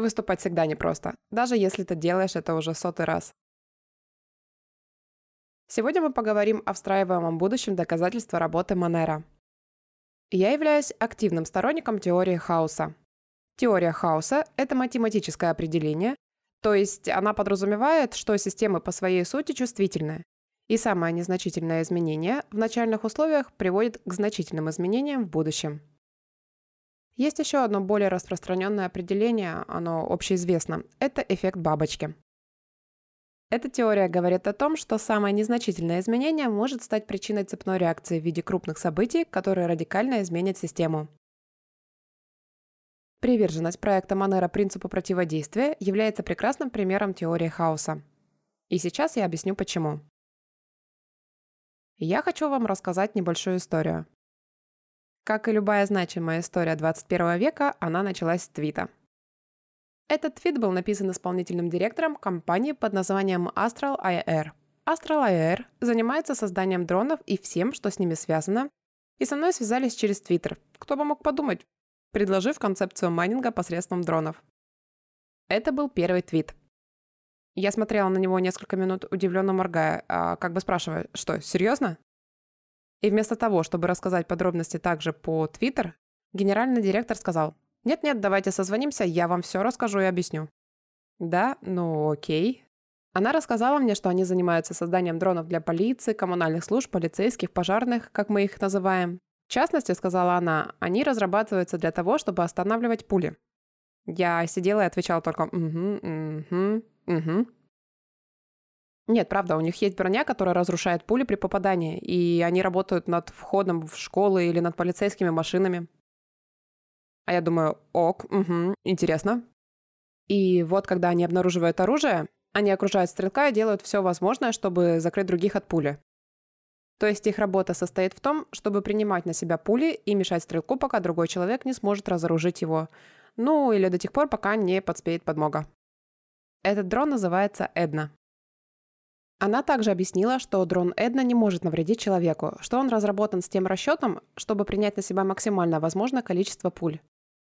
Выступать всегда непросто, даже если ты делаешь это уже сотый раз. Сегодня мы поговорим о встраиваемом будущем доказательства работы Монера. Я являюсь активным сторонником теории хаоса. Теория хаоса – это математическое определение, то есть она подразумевает, что системы по своей сути чувствительны, и самое незначительное изменение в начальных условиях приводит к значительным изменениям в будущем. Есть еще одно более распространенное определение, оно общеизвестно. Это эффект бабочки. Эта теория говорит о том, что самое незначительное изменение может стать причиной цепной реакции в виде крупных событий, которые радикально изменят систему. Приверженность проекта Монера принципу противодействия является прекрасным примером теории хаоса. И сейчас я объясню почему. Я хочу вам рассказать небольшую историю. Как и любая значимая история 21 века, она началась с твита. Этот твит был написан исполнительным директором компании под названием Astral IR. Astral IR занимается созданием дронов и всем, что с ними связано, и со мной связались через Твиттер. Кто бы мог подумать, предложив концепцию майнинга посредством дронов. Это был первый твит. Я смотрела на него несколько минут, удивленно моргая, а как бы спрашивая, что, серьезно? И вместо того, чтобы рассказать подробности также по Твиттер, генеральный директор сказал, «Нет-нет, давайте созвонимся, я вам все расскажу и объясню». Да, ну окей. Она рассказала мне, что они занимаются созданием дронов для полиции, коммунальных служб, полицейских, пожарных, как мы их называем. В частности, сказала она, они разрабатываются для того, чтобы останавливать пули. Я сидела и отвечала только «Угу, угу, угу». Нет, правда, у них есть броня, которая разрушает пули при попадании, и они работают над входом в школы или над полицейскими машинами. А я думаю, ок, угу, интересно. И вот когда они обнаруживают оружие, они окружают стрелка и делают все возможное, чтобы закрыть других от пули. То есть их работа состоит в том, чтобы принимать на себя пули и мешать стрелку, пока другой человек не сможет разоружить его. Ну, или до тех пор, пока не подспеет подмога. Этот дрон называется Эдна. Она также объяснила, что дрон Эдна не может навредить человеку, что он разработан с тем расчетом, чтобы принять на себя максимально возможное количество пуль,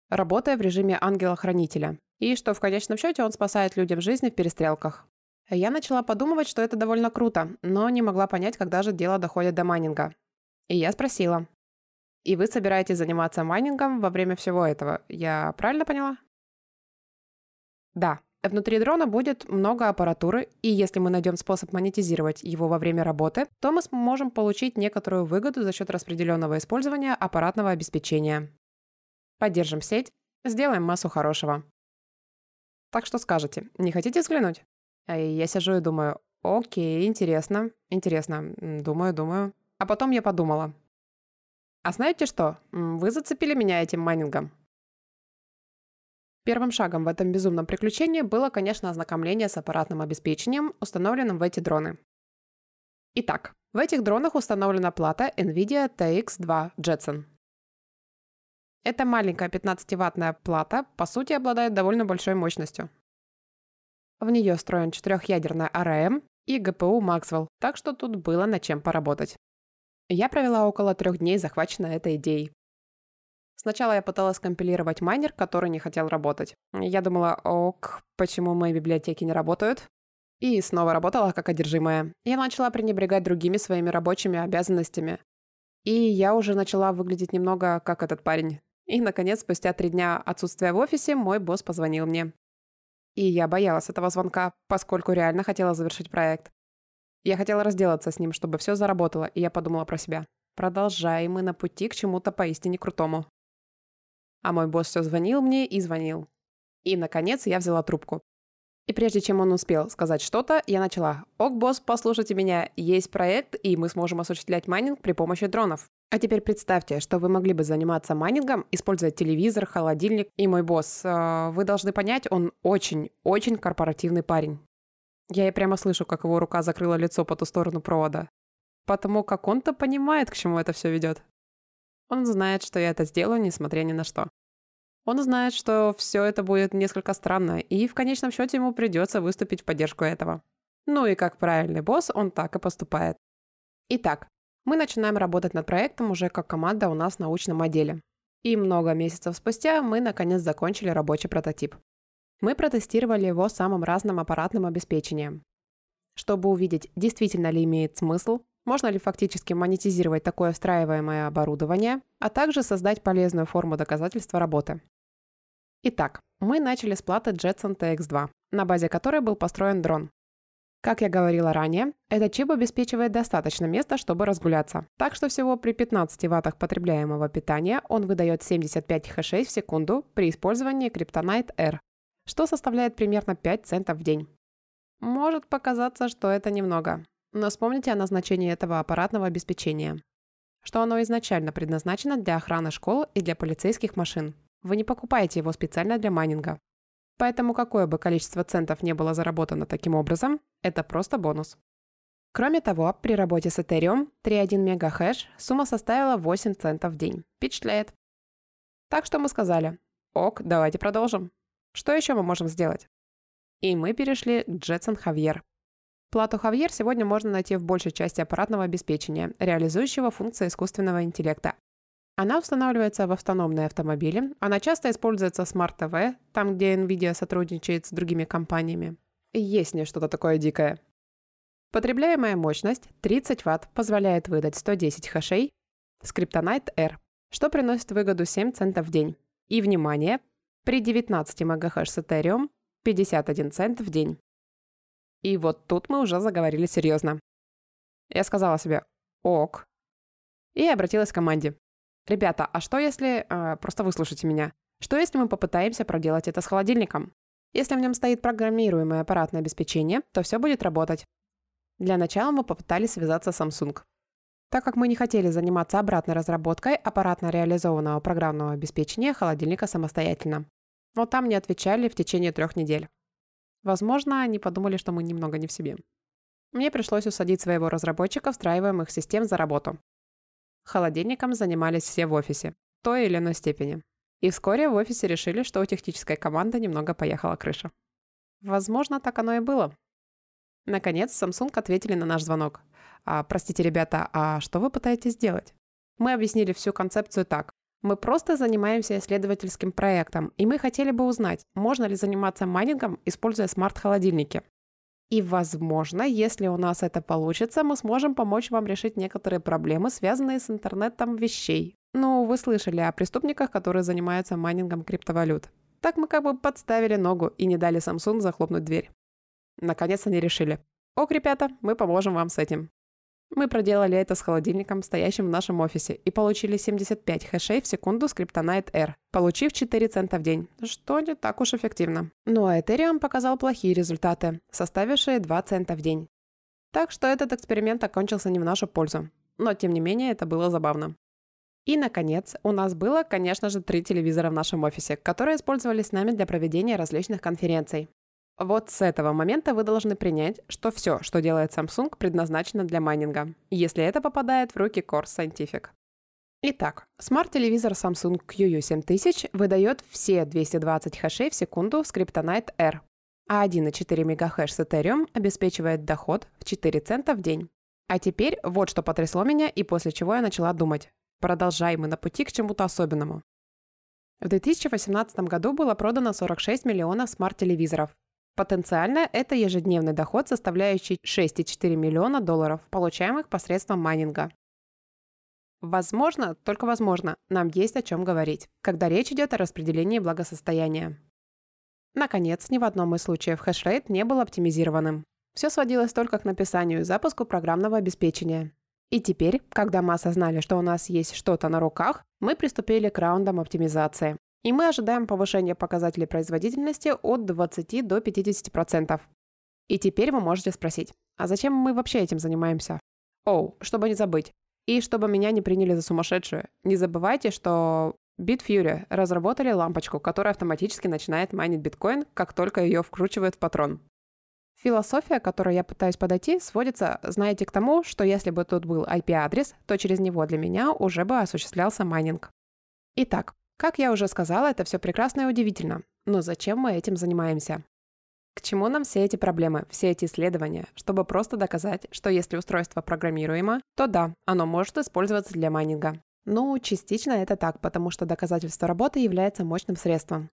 работая в режиме ангела-хранителя, и что в конечном счете он спасает людям жизни в перестрелках. Я начала подумывать, что это довольно круто, но не могла понять, когда же дело доходит до майнинга. И я спросила. «И вы собираетесь заниматься майнингом во время всего этого? Я правильно поняла?» Да, Внутри дрона будет много аппаратуры, и если мы найдем способ монетизировать его во время работы, то мы сможем получить некоторую выгоду за счет распределенного использования аппаратного обеспечения. Поддержим сеть, сделаем массу хорошего. Так что скажете, не хотите взглянуть? Я сижу и думаю, окей, интересно, интересно, думаю, думаю. А потом я подумала. А знаете что? Вы зацепили меня этим майнингом. Первым шагом в этом безумном приключении было, конечно, ознакомление с аппаратным обеспечением, установленным в эти дроны. Итак, в этих дронах установлена плата NVIDIA TX2 Jetson. Эта маленькая 15-ваттная плата, по сути, обладает довольно большой мощностью. В нее встроен четырехъядерная ARM и GPU Maxwell, так что тут было над чем поработать. Я провела около трех дней, захваченная этой идеей. Сначала я пыталась компилировать майнер, который не хотел работать. Я думала, ок, почему мои библиотеки не работают? И снова работала как одержимая. Я начала пренебрегать другими своими рабочими обязанностями. И я уже начала выглядеть немного как этот парень. И, наконец, спустя три дня отсутствия в офисе, мой босс позвонил мне. И я боялась этого звонка, поскольку реально хотела завершить проект. Я хотела разделаться с ним, чтобы все заработало, и я подумала про себя. Продолжай, мы на пути к чему-то поистине крутому. А мой босс все звонил мне и звонил. И, наконец, я взяла трубку. И прежде чем он успел сказать что-то, я начала. «Ок, босс, послушайте меня, есть проект, и мы сможем осуществлять майнинг при помощи дронов. А теперь представьте, что вы могли бы заниматься майнингом, используя телевизор, холодильник. И мой босс, э, вы должны понять, он очень-очень корпоративный парень. Я и прямо слышу, как его рука закрыла лицо по ту сторону провода. Потому как он-то понимает, к чему это все ведет. Он знает, что я это сделаю, несмотря ни на что. Он знает, что все это будет несколько странно, и в конечном счете ему придется выступить в поддержку этого. Ну и как правильный босс, он так и поступает. Итак, мы начинаем работать над проектом уже как команда у нас в научном отделе. И много месяцев спустя мы наконец закончили рабочий прототип. Мы протестировали его самым разным аппаратным обеспечением. Чтобы увидеть, действительно ли имеет смысл, можно ли фактически монетизировать такое встраиваемое оборудование, а также создать полезную форму доказательства работы. Итак, мы начали с платы Jetson TX2, на базе которой был построен дрон. Как я говорила ранее, этот чип обеспечивает достаточно места, чтобы разгуляться. Так что всего при 15 ваттах потребляемого питания он выдает 75 хэшей в секунду при использовании Kryptonite R, что составляет примерно 5 центов в день. Может показаться, что это немного, но вспомните о назначении этого аппаратного обеспечения. Что оно изначально предназначено для охраны школ и для полицейских машин. Вы не покупаете его специально для майнинга. Поэтому какое бы количество центов не было заработано таким образом, это просто бонус. Кроме того, при работе с Ethereum 3.1 мегахэш сумма составила 8 центов в день. Впечатляет. Так что мы сказали, ок, давайте продолжим. Что еще мы можем сделать? И мы перешли к Jetson Javier. Плату Javier сегодня можно найти в большей части аппаратного обеспечения, реализующего функции искусственного интеллекта. Она устанавливается в автономные автомобили, она часто используется в Smart TV, там, где NVIDIA сотрудничает с другими компаниями. Есть не что-то такое дикое. Потребляемая мощность 30 Вт позволяет выдать 110 хэшей Скриптонite R, что приносит выгоду 7 центов в день. И, внимание, при 19 МГц Ethereum 51 цент в день. И вот тут мы уже заговорили серьезно. Я сказала себе «ок» и обратилась к команде. Ребята, а что если... Э, просто выслушайте меня. Что если мы попытаемся проделать это с холодильником? Если в нем стоит программируемое аппаратное обеспечение, то все будет работать. Для начала мы попытались связаться с Samsung. Так как мы не хотели заниматься обратной разработкой аппаратно реализованного программного обеспечения холодильника самостоятельно. Но там не отвечали в течение трех недель. Возможно, они подумали, что мы немного не в себе. Мне пришлось усадить своего разработчика встраиваемых систем за работу. Холодильником занимались все в офисе, в той или иной степени. И вскоре в офисе решили, что у технической команды немного поехала крыша. Возможно, так оно и было. Наконец, Samsung ответили на наш звонок. А, простите, ребята, а что вы пытаетесь сделать? Мы объяснили всю концепцию так. Мы просто занимаемся исследовательским проектом, и мы хотели бы узнать, можно ли заниматься майнингом, используя смарт-холодильники. И, возможно, если у нас это получится, мы сможем помочь вам решить некоторые проблемы, связанные с интернетом вещей. Ну, вы слышали о преступниках, которые занимаются майнингом криптовалют. Так мы как бы подставили ногу и не дали Samsung захлопнуть дверь. Наконец они решили. Ок, ребята, мы поможем вам с этим. Мы проделали это с холодильником, стоящим в нашем офисе, и получили 75 хэшей в секунду с Kryptonite R, получив 4 цента в день, что не так уж эффективно. Ну а Ethereum показал плохие результаты, составившие 2 цента в день. Так что этот эксперимент окончился не в нашу пользу. Но тем не менее это было забавно. И, наконец, у нас было, конечно же, три телевизора в нашем офисе, которые использовались с нами для проведения различных конференций. Вот с этого момента вы должны принять, что все, что делает Samsung, предназначено для майнинга, если это попадает в руки Core Scientific. Итак, смарт-телевизор Samsung QU7000 выдает все 220 хэшей в секунду с Kryptonite R, а 1,4 МГц с Ethereum обеспечивает доход в 4 цента в день. А теперь вот что потрясло меня и после чего я начала думать. Продолжаем мы на пути к чему-то особенному. В 2018 году было продано 46 миллионов смарт-телевизоров, Потенциально это ежедневный доход, составляющий 6,4 миллиона долларов, получаемых посредством майнинга. Возможно, только возможно, нам есть о чем говорить, когда речь идет о распределении благосостояния. Наконец, ни в одном из случаев хешрейт не был оптимизированным. Все сводилось только к написанию и запуску программного обеспечения. И теперь, когда мы осознали, что у нас есть что-то на руках, мы приступили к раундам оптимизации. И мы ожидаем повышения показателей производительности от 20 до 50%. И теперь вы можете спросить, а зачем мы вообще этим занимаемся? Оу, чтобы не забыть. И чтобы меня не приняли за сумасшедшую, не забывайте, что Bitfury разработали лампочку, которая автоматически начинает майнить биткоин, как только ее вкручивают в патрон. Философия, к которой я пытаюсь подойти, сводится, знаете, к тому, что если бы тут был IP-адрес, то через него для меня уже бы осуществлялся майнинг. Итак, как я уже сказала, это все прекрасно и удивительно. Но зачем мы этим занимаемся? К чему нам все эти проблемы, все эти исследования, чтобы просто доказать, что если устройство программируемо, то да, оно может использоваться для майнинга. Ну, частично это так, потому что доказательство работы является мощным средством.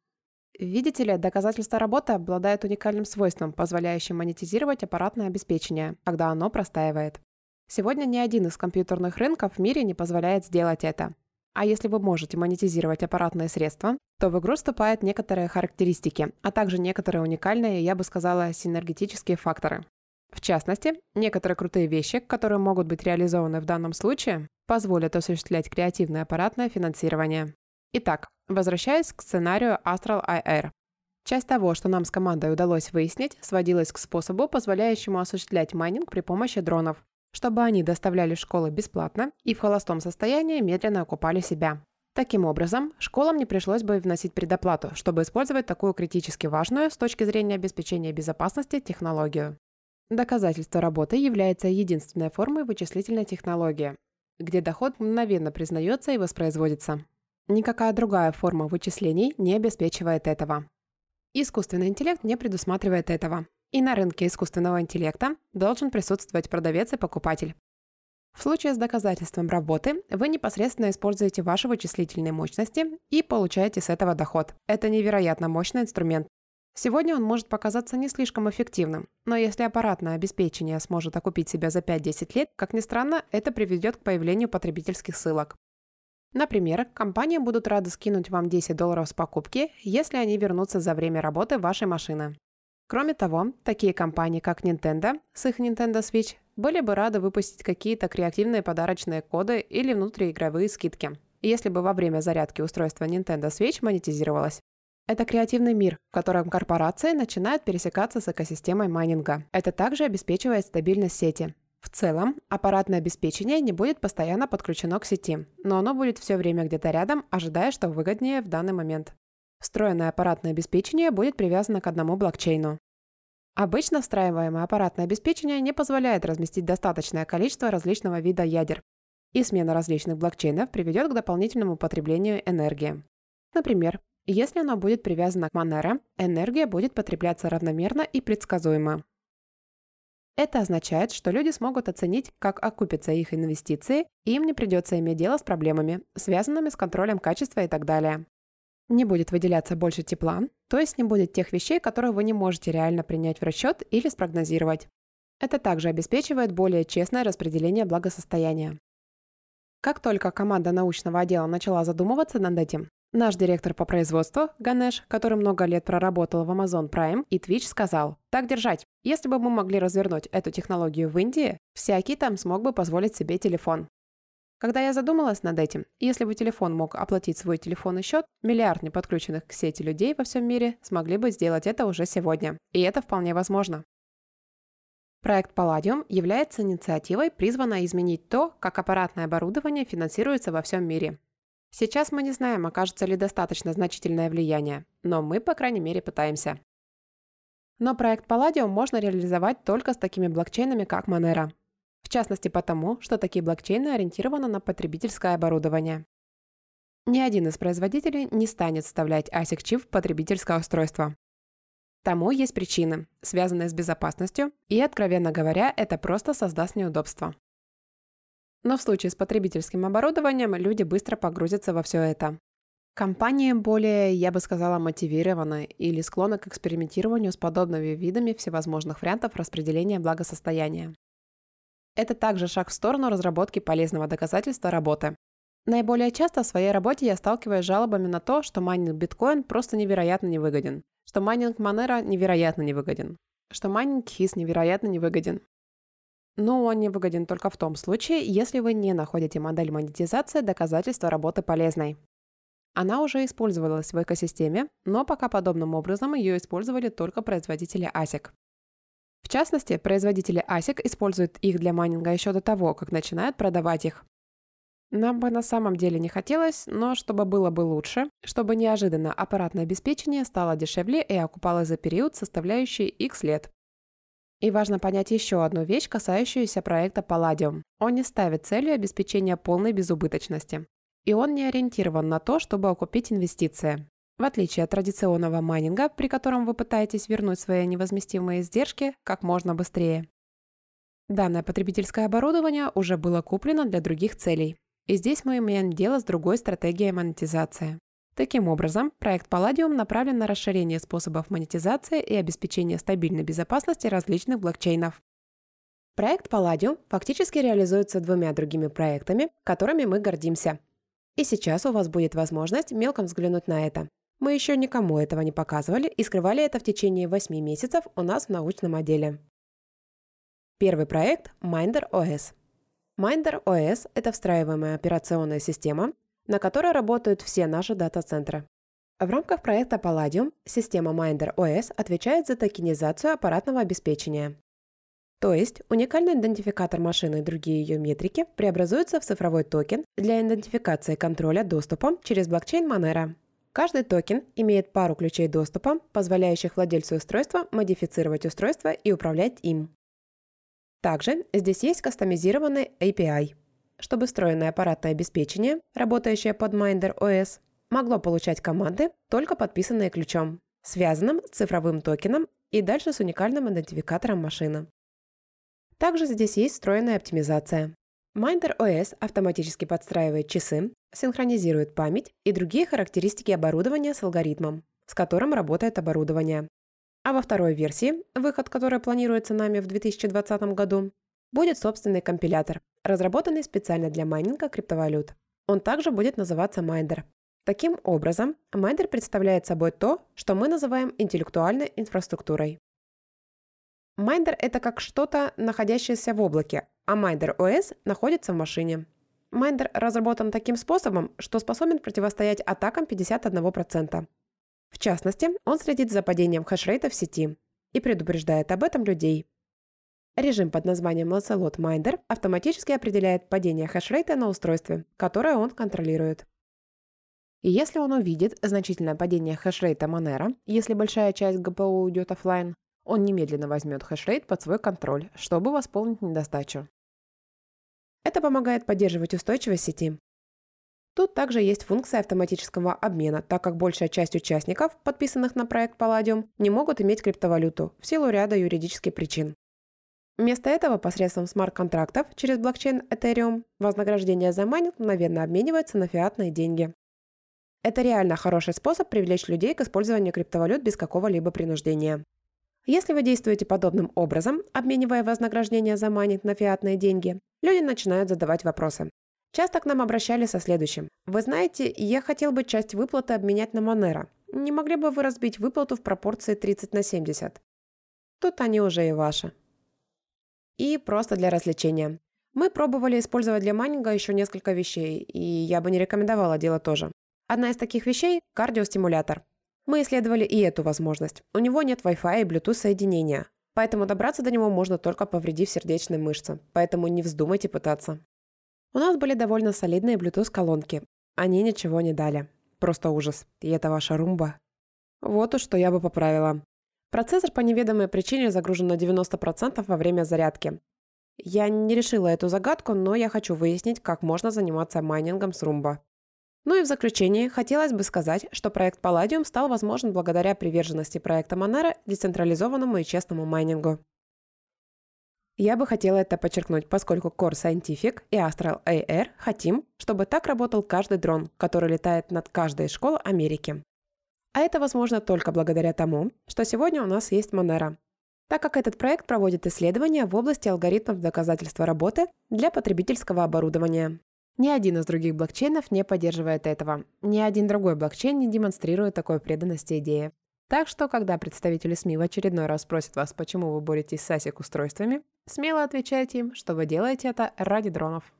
Видите ли, доказательство работы обладает уникальным свойством, позволяющим монетизировать аппаратное обеспечение, когда оно простаивает. Сегодня ни один из компьютерных рынков в мире не позволяет сделать это. А если вы можете монетизировать аппаратные средства, то в игру вступают некоторые характеристики, а также некоторые уникальные, я бы сказала, синергетические факторы. В частности, некоторые крутые вещи, которые могут быть реализованы в данном случае, позволят осуществлять креативное аппаратное финансирование. Итак, возвращаясь к сценарию Astral IR. Часть того, что нам с командой удалось выяснить, сводилась к способу, позволяющему осуществлять майнинг при помощи дронов, чтобы они доставляли школы бесплатно и в холостом состоянии медленно окупали себя. Таким образом, школам не пришлось бы вносить предоплату, чтобы использовать такую критически важную с точки зрения обеспечения безопасности технологию. Доказательство работы является единственной формой вычислительной технологии, где доход мгновенно признается и воспроизводится. Никакая другая форма вычислений не обеспечивает этого. Искусственный интеллект не предусматривает этого. И на рынке искусственного интеллекта должен присутствовать продавец и покупатель. В случае с доказательством работы вы непосредственно используете ваши вычислительные мощности и получаете с этого доход. Это невероятно мощный инструмент. Сегодня он может показаться не слишком эффективным, но если аппаратное обеспечение сможет окупить себя за 5-10 лет, как ни странно, это приведет к появлению потребительских ссылок. Например, компании будут рады скинуть вам 10 долларов с покупки, если они вернутся за время работы вашей машины. Кроме того, такие компании, как Nintendo с их Nintendo Switch, были бы рады выпустить какие-то креативные подарочные коды или внутриигровые скидки, если бы во время зарядки устройства Nintendo Switch монетизировалось. Это креативный мир, в котором корпорации начинают пересекаться с экосистемой майнинга. Это также обеспечивает стабильность сети. В целом, аппаратное обеспечение не будет постоянно подключено к сети, но оно будет все время где-то рядом, ожидая, что выгоднее в данный момент. Встроенное аппаратное обеспечение будет привязано к одному блокчейну. Обычно встраиваемое аппаратное обеспечение не позволяет разместить достаточное количество различного вида ядер, и смена различных блокчейнов приведет к дополнительному потреблению энергии. Например, если оно будет привязано к Monero, энергия будет потребляться равномерно и предсказуемо. Это означает, что люди смогут оценить, как окупятся их инвестиции, и им не придется иметь дело с проблемами, связанными с контролем качества и так далее не будет выделяться больше тепла, то есть не будет тех вещей, которые вы не можете реально принять в расчет или спрогнозировать. Это также обеспечивает более честное распределение благосостояния. Как только команда научного отдела начала задумываться над этим, наш директор по производству, Ганеш, который много лет проработал в Amazon Prime и Twitch, сказал, так держать, если бы мы могли развернуть эту технологию в Индии, всякий там смог бы позволить себе телефон. Когда я задумалась над этим, если бы телефон мог оплатить свой телефонный счет, миллиард неподключенных к сети людей во всем мире смогли бы сделать это уже сегодня. И это вполне возможно. Проект Palladium является инициативой, призванной изменить то, как аппаратное оборудование финансируется во всем мире. Сейчас мы не знаем, окажется ли достаточно значительное влияние, но мы, по крайней мере, пытаемся. Но проект Palladium можно реализовать только с такими блокчейнами, как Monero. Частности потому, что такие блокчейны ориентированы на потребительское оборудование. Ни один из производителей не станет вставлять ASIC-чип в потребительское устройство. Тому есть причины, связанные с безопасностью, и, откровенно говоря, это просто создаст неудобства. Но в случае с потребительским оборудованием люди быстро погрузятся во все это. Компании более, я бы сказала, мотивированы или склонны к экспериментированию с подобными видами всевозможных вариантов распределения благосостояния. Это также шаг в сторону разработки полезного доказательства работы. Наиболее часто в своей работе я сталкиваюсь с жалобами на то, что майнинг биткоин просто невероятно невыгоден, что майнинг Monero невероятно невыгоден, что майнинг HIS невероятно невыгоден. Но он не выгоден только в том случае, если вы не находите модель монетизации доказательства работы полезной. Она уже использовалась в экосистеме, но пока подобным образом ее использовали только производители ASIC. В частности, производители ASIC используют их для майнинга еще до того, как начинают продавать их. Нам бы на самом деле не хотелось, но чтобы было бы лучше, чтобы неожиданно аппаратное обеспечение стало дешевле и окупалось за период, составляющий X лет. И важно понять еще одну вещь, касающуюся проекта Palladium. Он не ставит целью обеспечения полной безубыточности. И он не ориентирован на то, чтобы окупить инвестиции. В отличие от традиционного майнинга, при котором вы пытаетесь вернуть свои невозместимые издержки как можно быстрее. Данное потребительское оборудование уже было куплено для других целей. И здесь мы имеем дело с другой стратегией монетизации. Таким образом, проект Palladium направлен на расширение способов монетизации и обеспечение стабильной безопасности различных блокчейнов. Проект Palladium фактически реализуется двумя другими проектами, которыми мы гордимся. И сейчас у вас будет возможность мелком взглянуть на это. Мы еще никому этого не показывали и скрывали это в течение 8 месяцев у нас в научном отделе. Первый проект – Minder OS. Minder OS – это встраиваемая операционная система, на которой работают все наши дата-центры. В рамках проекта Palladium система Minder OS отвечает за токенизацию аппаратного обеспечения. То есть уникальный идентификатор машины и другие ее метрики преобразуются в цифровой токен для идентификации контроля доступа через блокчейн Monero. Каждый токен имеет пару ключей доступа, позволяющих владельцу устройства модифицировать устройство и управлять им. Также здесь есть кастомизированный API, чтобы встроенное аппаратное обеспечение, работающее под Minder OS, могло получать команды, только подписанные ключом, связанным с цифровым токеном и дальше с уникальным идентификатором машины. Также здесь есть встроенная оптимизация. Minder OS автоматически подстраивает часы, синхронизирует память и другие характеристики оборудования с алгоритмом, с которым работает оборудование. А во второй версии, выход которой планируется нами в 2020 году, будет собственный компилятор, разработанный специально для майнинга криптовалют. Он также будет называться Minder. Таким образом, Minder представляет собой то, что мы называем интеллектуальной инфраструктурой. Minder – это как что-то, находящееся в облаке, а Minder OS находится в машине. Minder разработан таким способом, что способен противостоять атакам 51%. В частности, он следит за падением хешрейта в сети и предупреждает об этом людей. Режим под названием Lancelot Minder автоматически определяет падение хешрейта на устройстве, которое он контролирует. И если он увидит значительное падение хешрейта Monero, если большая часть ГПУ уйдет офлайн, он немедленно возьмет хешрейт под свой контроль, чтобы восполнить недостачу. Это помогает поддерживать устойчивость сети. Тут также есть функция автоматического обмена, так как большая часть участников, подписанных на проект Palladium, не могут иметь криптовалюту в силу ряда юридических причин. Вместо этого посредством смарт-контрактов через блокчейн Ethereum вознаграждение за майнинг мгновенно обменивается на фиатные деньги. Это реально хороший способ привлечь людей к использованию криптовалют без какого-либо принуждения. Если вы действуете подобным образом, обменивая вознаграждение за майнинг на фиатные деньги, люди начинают задавать вопросы. Часто к нам обращались со следующим. Вы знаете, я хотел бы часть выплаты обменять на Monero. Не могли бы вы разбить выплату в пропорции 30 на 70? Тут они уже и ваши. И просто для развлечения. Мы пробовали использовать для майнинга еще несколько вещей, и я бы не рекомендовала делать тоже. Одна из таких вещей – кардиостимулятор. Мы исследовали и эту возможность. У него нет Wi-Fi и Bluetooth соединения, поэтому добраться до него можно только повредив сердечные мышцы, поэтому не вздумайте пытаться. У нас были довольно солидные Bluetooth-колонки. Они ничего не дали. Просто ужас. И это ваша румба. Вот уж что я бы поправила. Процессор по неведомой причине загружен на 90% во время зарядки. Я не решила эту загадку, но я хочу выяснить, как можно заниматься майнингом с румба. Ну и в заключение хотелось бы сказать, что проект Palladium стал возможен благодаря приверженности проекта Monero децентрализованному и честному майнингу. Я бы хотела это подчеркнуть, поскольку Core Scientific и Astral AR хотим, чтобы так работал каждый дрон, который летает над каждой из школ Америки. А это возможно только благодаря тому, что сегодня у нас есть Monero, так как этот проект проводит исследования в области алгоритмов доказательства работы для потребительского оборудования. Ни один из других блокчейнов не поддерживает этого. Ни один другой блокчейн не демонстрирует такой преданности идее. Так что, когда представители СМИ в очередной раз спросят вас, почему вы боретесь с ASIC устройствами, смело отвечайте им, что вы делаете это ради дронов.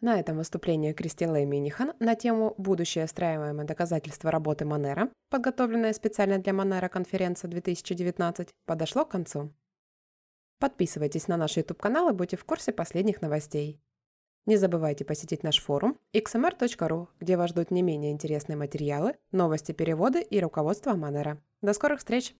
На этом выступление Кристеллы Минихан на тему «Будущее встраиваемое доказательство работы Monero», подготовленное специально для Monero конференция 2019, подошло к концу. Подписывайтесь на наш YouTube-канал и будьте в курсе последних новостей. Не забывайте посетить наш форум xmr.ru, где вас ждут не менее интересные материалы, новости, переводы и руководство Манера. До скорых встреч!